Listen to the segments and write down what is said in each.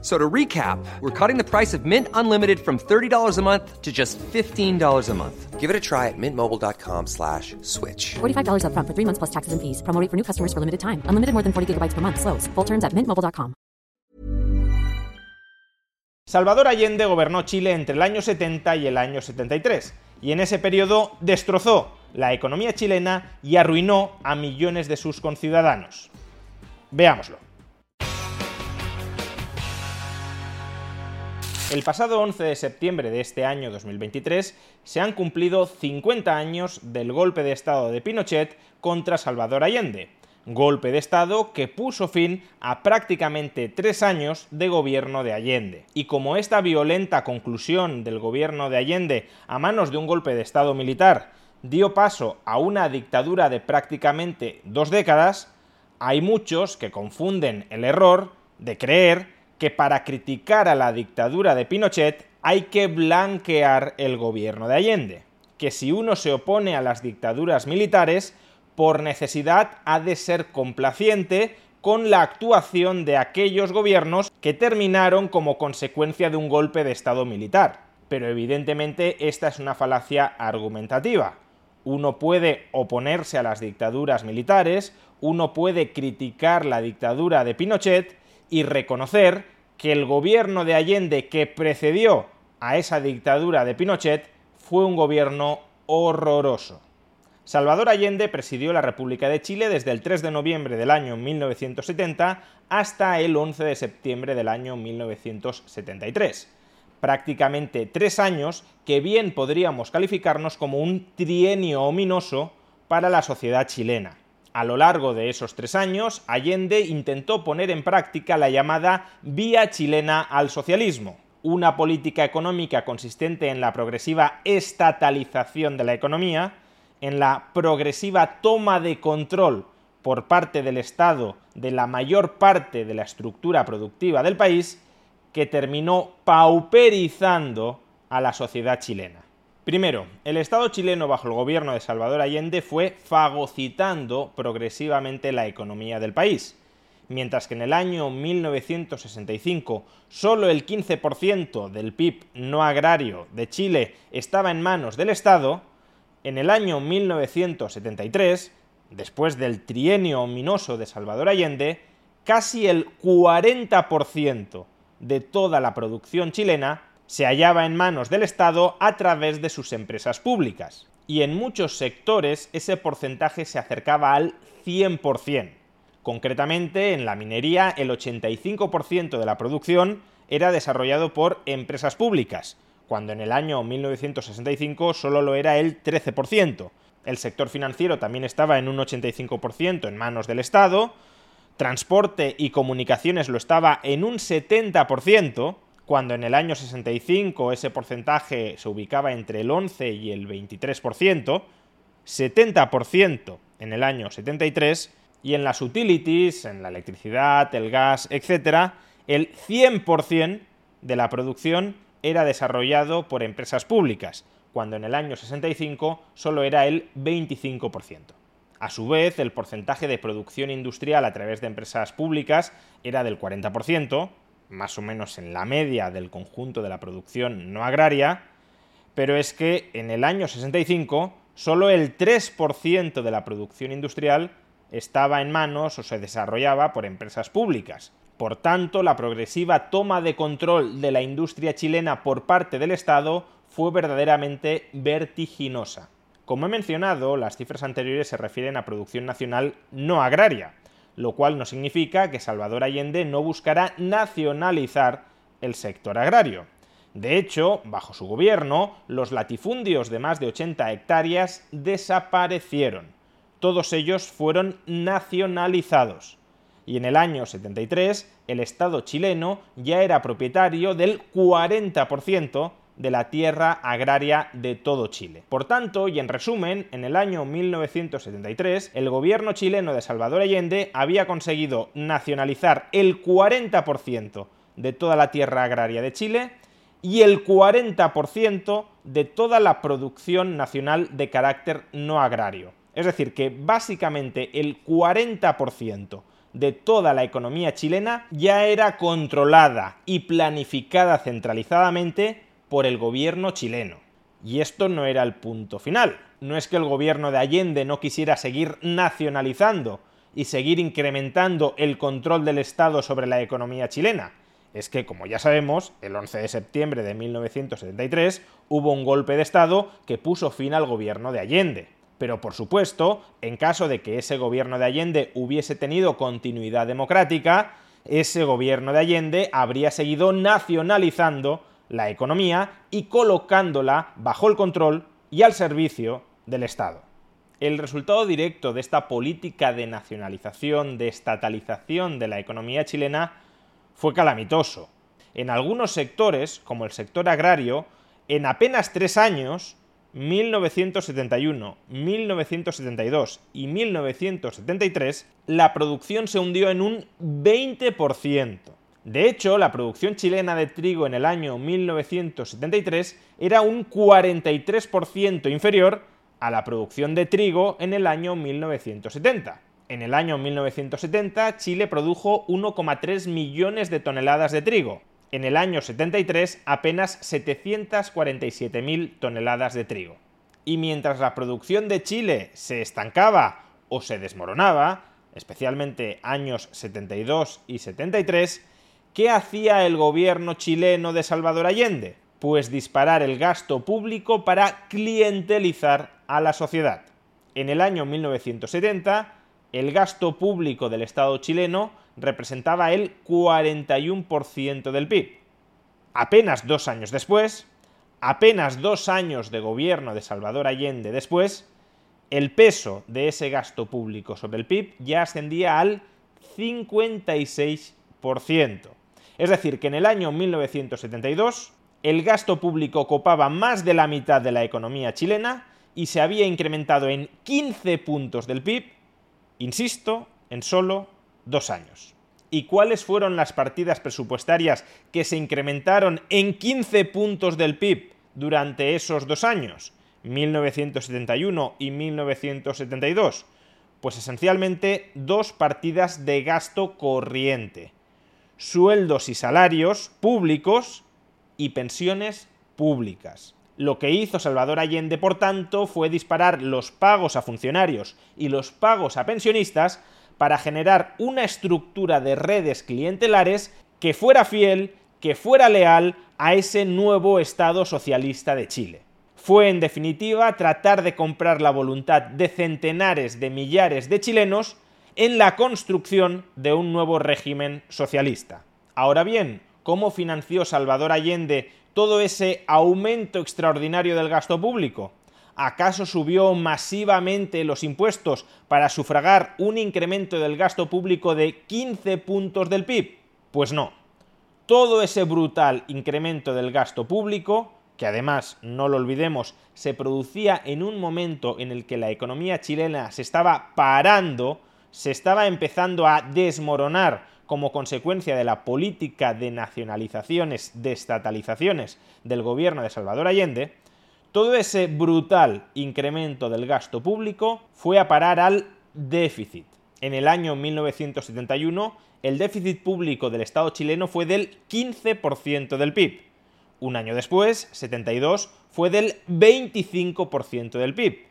So to recap, we're cutting the price of Mint Unlimited from $30 a month to just $15 a month. Give it a try at mintmobile.com slash switch. $45 upfront for three months plus taxes and fees. Promo rate for new customers for limited time. Unlimited more than 40 gigabytes per month. Slows. Full terms at mintmobile.com. Salvador Allende gobernó Chile entre el año 70 y el año 73. Y en ese periodo destrozó la economía chilena y arruinó a millones de sus conciudadanos. Veámoslo. El pasado 11 de septiembre de este año 2023 se han cumplido 50 años del golpe de Estado de Pinochet contra Salvador Allende. Golpe de Estado que puso fin a prácticamente tres años de gobierno de Allende. Y como esta violenta conclusión del gobierno de Allende a manos de un golpe de Estado militar dio paso a una dictadura de prácticamente dos décadas, hay muchos que confunden el error de creer que para criticar a la dictadura de Pinochet hay que blanquear el gobierno de Allende, que si uno se opone a las dictaduras militares, por necesidad ha de ser complaciente con la actuación de aquellos gobiernos que terminaron como consecuencia de un golpe de Estado militar. Pero evidentemente esta es una falacia argumentativa. Uno puede oponerse a las dictaduras militares, uno puede criticar la dictadura de Pinochet, y reconocer que el gobierno de Allende que precedió a esa dictadura de Pinochet fue un gobierno horroroso. Salvador Allende presidió la República de Chile desde el 3 de noviembre del año 1970 hasta el 11 de septiembre del año 1973. Prácticamente tres años que bien podríamos calificarnos como un trienio ominoso para la sociedad chilena. A lo largo de esos tres años, Allende intentó poner en práctica la llamada vía chilena al socialismo, una política económica consistente en la progresiva estatalización de la economía, en la progresiva toma de control por parte del Estado de la mayor parte de la estructura productiva del país, que terminó pauperizando a la sociedad chilena. Primero, el Estado chileno bajo el gobierno de Salvador Allende fue fagocitando progresivamente la economía del país. Mientras que en el año 1965 solo el 15% del PIB no agrario de Chile estaba en manos del Estado, en el año 1973, después del trienio ominoso de Salvador Allende, casi el 40% de toda la producción chilena se hallaba en manos del Estado a través de sus empresas públicas. Y en muchos sectores ese porcentaje se acercaba al 100%. Concretamente, en la minería el 85% de la producción era desarrollado por empresas públicas, cuando en el año 1965 solo lo era el 13%. El sector financiero también estaba en un 85% en manos del Estado, transporte y comunicaciones lo estaba en un 70%, cuando en el año 65 ese porcentaje se ubicaba entre el 11 y el 23%, 70% en el año 73 y en las utilities, en la electricidad, el gas, etc., el 100% de la producción era desarrollado por empresas públicas, cuando en el año 65 solo era el 25%. A su vez, el porcentaje de producción industrial a través de empresas públicas era del 40%, más o menos en la media del conjunto de la producción no agraria, pero es que en el año 65 solo el 3% de la producción industrial estaba en manos o se desarrollaba por empresas públicas. Por tanto, la progresiva toma de control de la industria chilena por parte del Estado fue verdaderamente vertiginosa. Como he mencionado, las cifras anteriores se refieren a producción nacional no agraria, lo cual no significa que Salvador Allende no buscará nacionalizar el sector agrario. De hecho, bajo su gobierno, los latifundios de más de 80 hectáreas desaparecieron. Todos ellos fueron nacionalizados. Y en el año 73, el Estado chileno ya era propietario del 40% de la tierra agraria de todo Chile. Por tanto, y en resumen, en el año 1973, el gobierno chileno de Salvador Allende había conseguido nacionalizar el 40% de toda la tierra agraria de Chile y el 40% de toda la producción nacional de carácter no agrario. Es decir, que básicamente el 40% de toda la economía chilena ya era controlada y planificada centralizadamente por el gobierno chileno. Y esto no era el punto final. No es que el gobierno de Allende no quisiera seguir nacionalizando y seguir incrementando el control del Estado sobre la economía chilena. Es que, como ya sabemos, el 11 de septiembre de 1973 hubo un golpe de Estado que puso fin al gobierno de Allende. Pero por supuesto, en caso de que ese gobierno de Allende hubiese tenido continuidad democrática, ese gobierno de Allende habría seguido nacionalizando la economía y colocándola bajo el control y al servicio del Estado. El resultado directo de esta política de nacionalización, de estatalización de la economía chilena fue calamitoso. En algunos sectores, como el sector agrario, en apenas tres años 1971, 1972 y 1973, la producción se hundió en un 20%. De hecho, la producción chilena de trigo en el año 1973 era un 43% inferior a la producción de trigo en el año 1970. En el año 1970, Chile produjo 1,3 millones de toneladas de trigo, en el año 73 apenas 747.000 toneladas de trigo. Y mientras la producción de Chile se estancaba o se desmoronaba, especialmente años 72 y 73, ¿qué hacía el gobierno chileno de Salvador Allende? Pues disparar el gasto público para clientelizar a la sociedad. En el año 1970, el gasto público del Estado chileno representaba el 41% del PIB. Apenas dos años después, apenas dos años de gobierno de Salvador Allende después, el peso de ese gasto público sobre el PIB ya ascendía al 56%. Es decir, que en el año 1972 el gasto público copaba más de la mitad de la economía chilena y se había incrementado en 15 puntos del PIB, insisto, en solo dos años. ¿Y cuáles fueron las partidas presupuestarias que se incrementaron en 15 puntos del PIB durante esos dos años, 1971 y 1972? Pues esencialmente dos partidas de gasto corriente. Sueldos y salarios públicos y pensiones públicas. Lo que hizo Salvador Allende, por tanto, fue disparar los pagos a funcionarios y los pagos a pensionistas para generar una estructura de redes clientelares que fuera fiel, que fuera leal a ese nuevo Estado socialista de Chile. Fue, en definitiva, tratar de comprar la voluntad de centenares de millares de chilenos en la construcción de un nuevo régimen socialista. Ahora bien, ¿cómo financió Salvador Allende todo ese aumento extraordinario del gasto público? ¿Acaso subió masivamente los impuestos para sufragar un incremento del gasto público de 15 puntos del PIB? Pues no. Todo ese brutal incremento del gasto público, que además, no lo olvidemos, se producía en un momento en el que la economía chilena se estaba parando, se estaba empezando a desmoronar como consecuencia de la política de nacionalizaciones, de estatalizaciones del gobierno de Salvador Allende, todo ese brutal incremento del gasto público fue a parar al déficit. En el año 1971, el déficit público del Estado chileno fue del 15% del PIB. Un año después, 72, fue del 25% del PIB.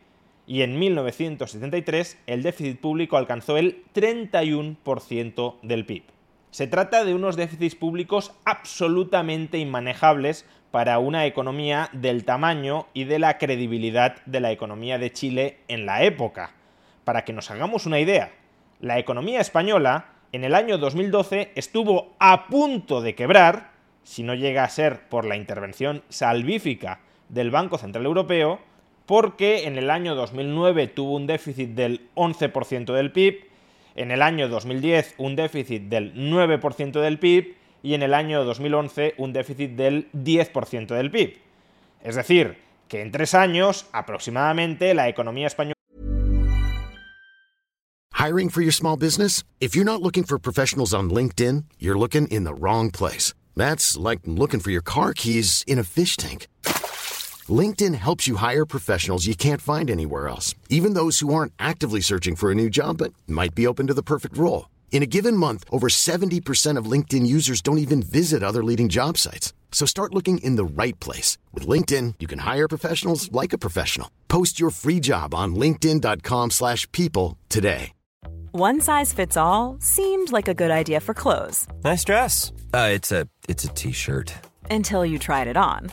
Y en 1973, el déficit público alcanzó el 31% del PIB. Se trata de unos déficits públicos absolutamente inmanejables para una economía del tamaño y de la credibilidad de la economía de Chile en la época. Para que nos hagamos una idea, la economía española en el año 2012 estuvo a punto de quebrar, si no llega a ser por la intervención salvífica del Banco Central Europeo, porque en el año 2009 tuvo un déficit del 11% del PIB, en el año 2010 un déficit del 9% del PIB y en el año 2011 un déficit del 10% del PIB. Es decir, que en tres años aproximadamente la economía española Hiring for your small business? If you're not looking for professionals on LinkedIn, you're looking in the wrong place. That's like looking for your car keys in a fish tank. LinkedIn helps you hire professionals you can't find anywhere else, even those who aren't actively searching for a new job but might be open to the perfect role. In a given month, over 70% of LinkedIn users don't even visit other leading job sites. So start looking in the right place. With LinkedIn, you can hire professionals like a professional. Post your free job on linkedin.com slash people today. One size fits all seemed like a good idea for clothes Nice dress. Uh, it's a it's a t-shirt. until you tried it on.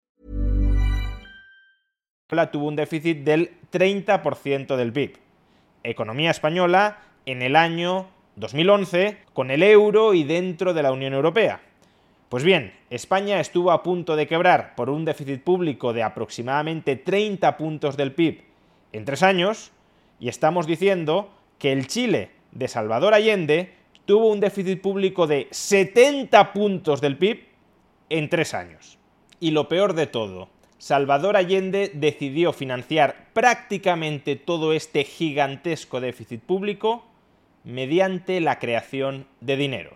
Tuvo un déficit del 30% del PIB. Economía española en el año 2011 con el euro y dentro de la Unión Europea. Pues bien, España estuvo a punto de quebrar por un déficit público de aproximadamente 30 puntos del PIB en tres años y estamos diciendo que el Chile de Salvador Allende tuvo un déficit público de 70 puntos del PIB en tres años. Y lo peor de todo, Salvador Allende decidió financiar prácticamente todo este gigantesco déficit público mediante la creación de dinero.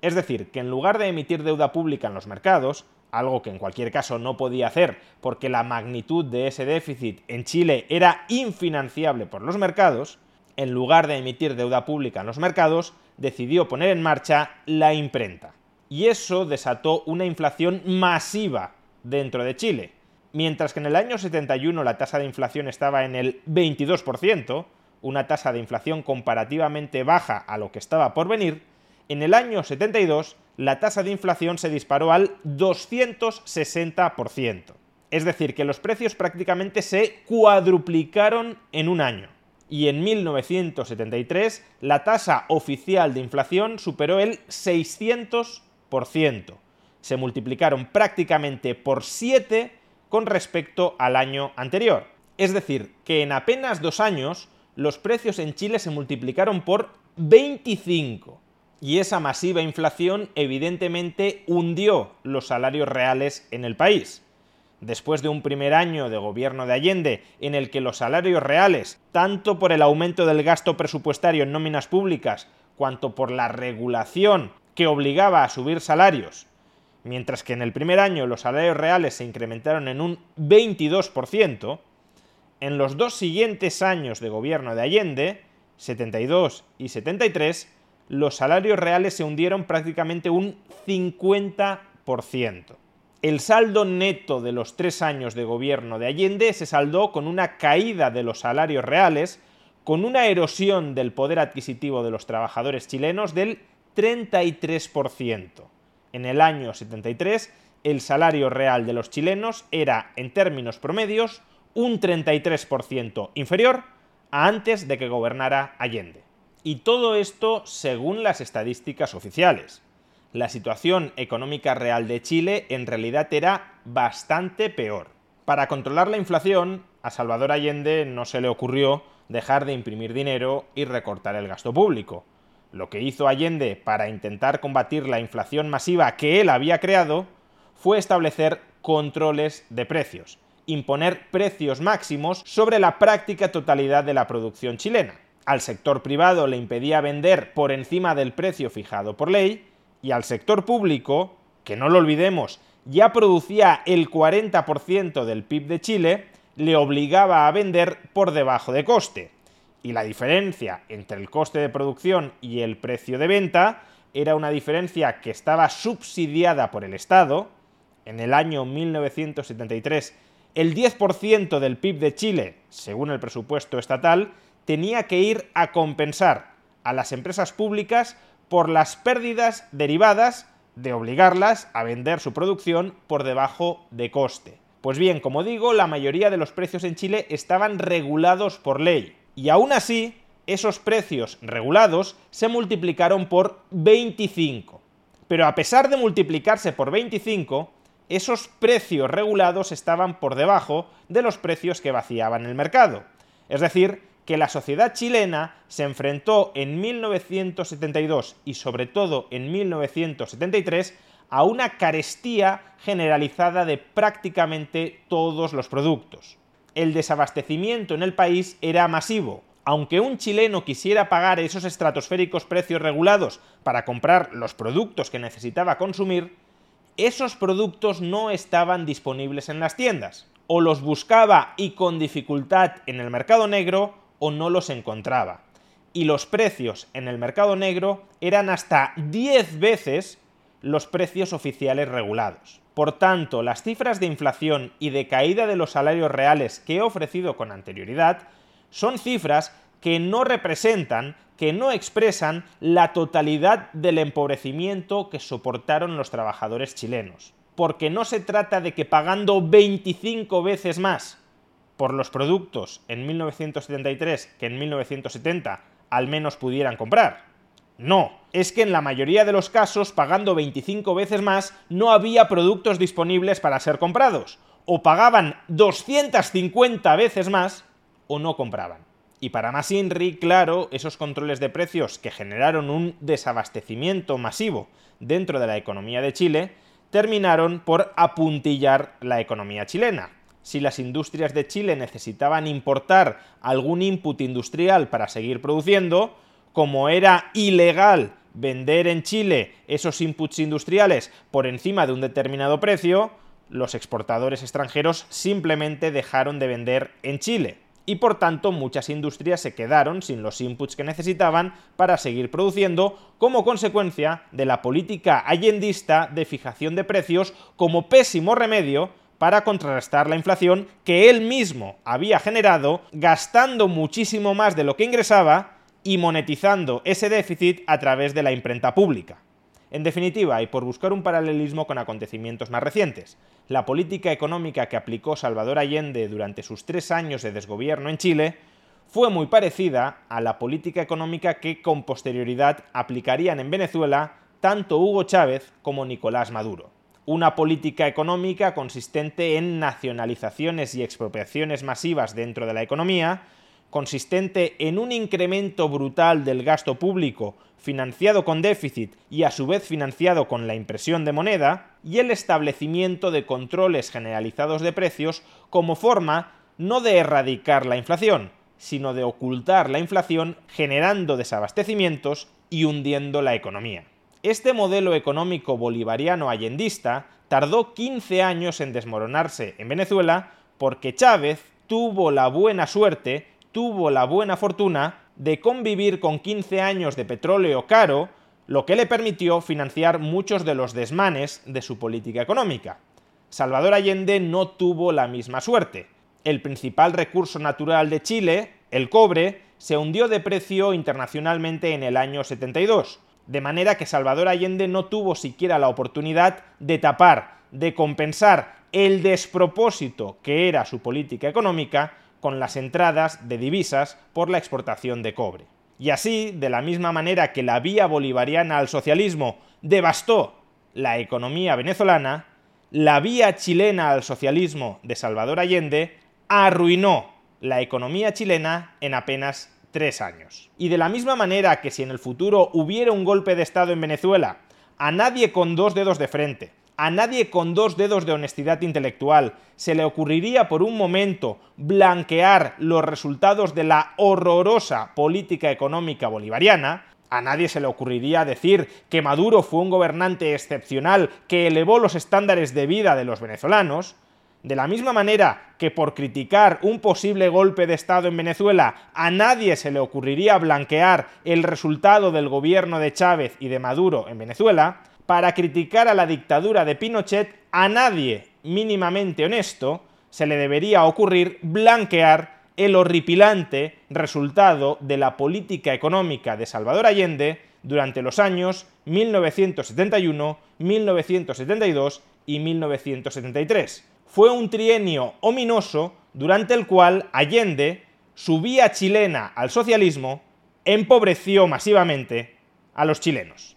Es decir, que en lugar de emitir deuda pública en los mercados, algo que en cualquier caso no podía hacer porque la magnitud de ese déficit en Chile era infinanciable por los mercados, en lugar de emitir deuda pública en los mercados, decidió poner en marcha la imprenta. Y eso desató una inflación masiva dentro de Chile. Mientras que en el año 71 la tasa de inflación estaba en el 22%, una tasa de inflación comparativamente baja a lo que estaba por venir, en el año 72 la tasa de inflación se disparó al 260%. Es decir, que los precios prácticamente se cuadruplicaron en un año. Y en 1973 la tasa oficial de inflación superó el 600%. Se multiplicaron prácticamente por 7 con respecto al año anterior. Es decir, que en apenas dos años los precios en Chile se multiplicaron por 25. Y esa masiva inflación evidentemente hundió los salarios reales en el país. Después de un primer año de gobierno de Allende en el que los salarios reales, tanto por el aumento del gasto presupuestario en nóminas públicas, cuanto por la regulación que obligaba a subir salarios, mientras que en el primer año los salarios reales se incrementaron en un 22%, en los dos siguientes años de gobierno de Allende, 72 y 73, los salarios reales se hundieron prácticamente un 50%. El saldo neto de los tres años de gobierno de Allende se saldó con una caída de los salarios reales, con una erosión del poder adquisitivo de los trabajadores chilenos del 33%. En el año 73, el salario real de los chilenos era, en términos promedios, un 33% inferior a antes de que gobernara Allende. Y todo esto según las estadísticas oficiales. La situación económica real de Chile en realidad era bastante peor. Para controlar la inflación, a Salvador Allende no se le ocurrió dejar de imprimir dinero y recortar el gasto público. Lo que hizo Allende para intentar combatir la inflación masiva que él había creado fue establecer controles de precios, imponer precios máximos sobre la práctica totalidad de la producción chilena. Al sector privado le impedía vender por encima del precio fijado por ley y al sector público, que no lo olvidemos, ya producía el 40% del PIB de Chile, le obligaba a vender por debajo de coste. Y la diferencia entre el coste de producción y el precio de venta era una diferencia que estaba subsidiada por el Estado. En el año 1973, el 10% del PIB de Chile, según el presupuesto estatal, tenía que ir a compensar a las empresas públicas por las pérdidas derivadas de obligarlas a vender su producción por debajo de coste. Pues bien, como digo, la mayoría de los precios en Chile estaban regulados por ley. Y aún así, esos precios regulados se multiplicaron por 25. Pero a pesar de multiplicarse por 25, esos precios regulados estaban por debajo de los precios que vaciaban el mercado. Es decir, que la sociedad chilena se enfrentó en 1972 y sobre todo en 1973 a una carestía generalizada de prácticamente todos los productos. El desabastecimiento en el país era masivo. Aunque un chileno quisiera pagar esos estratosféricos precios regulados para comprar los productos que necesitaba consumir, esos productos no estaban disponibles en las tiendas. O los buscaba y con dificultad en el mercado negro, o no los encontraba. Y los precios en el mercado negro eran hasta 10 veces los precios oficiales regulados. Por tanto, las cifras de inflación y de caída de los salarios reales que he ofrecido con anterioridad son cifras que no representan, que no expresan la totalidad del empobrecimiento que soportaron los trabajadores chilenos. Porque no se trata de que pagando 25 veces más por los productos en 1973 que en 1970 al menos pudieran comprar. No, es que en la mayoría de los casos, pagando 25 veces más, no había productos disponibles para ser comprados. O pagaban 250 veces más o no compraban. Y para más INRI, claro, esos controles de precios que generaron un desabastecimiento masivo dentro de la economía de Chile, terminaron por apuntillar la economía chilena. Si las industrias de Chile necesitaban importar algún input industrial para seguir produciendo, como era ilegal vender en Chile esos inputs industriales por encima de un determinado precio, los exportadores extranjeros simplemente dejaron de vender en Chile. Y por tanto muchas industrias se quedaron sin los inputs que necesitaban para seguir produciendo como consecuencia de la política allendista de fijación de precios como pésimo remedio para contrarrestar la inflación que él mismo había generado gastando muchísimo más de lo que ingresaba y monetizando ese déficit a través de la imprenta pública. En definitiva, y por buscar un paralelismo con acontecimientos más recientes, la política económica que aplicó Salvador Allende durante sus tres años de desgobierno en Chile fue muy parecida a la política económica que con posterioridad aplicarían en Venezuela tanto Hugo Chávez como Nicolás Maduro. Una política económica consistente en nacionalizaciones y expropiaciones masivas dentro de la economía, consistente en un incremento brutal del gasto público financiado con déficit y a su vez financiado con la impresión de moneda, y el establecimiento de controles generalizados de precios como forma no de erradicar la inflación, sino de ocultar la inflación generando desabastecimientos y hundiendo la economía. Este modelo económico bolivariano allendista tardó 15 años en desmoronarse en Venezuela porque Chávez tuvo la buena suerte tuvo la buena fortuna de convivir con 15 años de petróleo caro, lo que le permitió financiar muchos de los desmanes de su política económica. Salvador Allende no tuvo la misma suerte. El principal recurso natural de Chile, el cobre, se hundió de precio internacionalmente en el año 72, de manera que Salvador Allende no tuvo siquiera la oportunidad de tapar, de compensar el despropósito que era su política económica con las entradas de divisas por la exportación de cobre. Y así, de la misma manera que la vía bolivariana al socialismo devastó la economía venezolana, la vía chilena al socialismo de Salvador Allende arruinó la economía chilena en apenas tres años. Y de la misma manera que si en el futuro hubiera un golpe de Estado en Venezuela, a nadie con dos dedos de frente a nadie con dos dedos de honestidad intelectual. Se le ocurriría por un momento blanquear los resultados de la horrorosa política económica bolivariana, a nadie se le ocurriría decir que Maduro fue un gobernante excepcional que elevó los estándares de vida de los venezolanos, De la misma manera que por criticar un posible golpe de Estado en Venezuela a nadie se le ocurriría blanquear el resultado del gobierno de Chávez y de Maduro en Venezuela, para criticar a la dictadura de Pinochet a nadie mínimamente honesto se le debería ocurrir blanquear el horripilante resultado de la política económica de Salvador Allende durante los años 1971, 1972 y 1973. Fue un trienio ominoso durante el cual Allende, su vía chilena al socialismo, empobreció masivamente a los chilenos.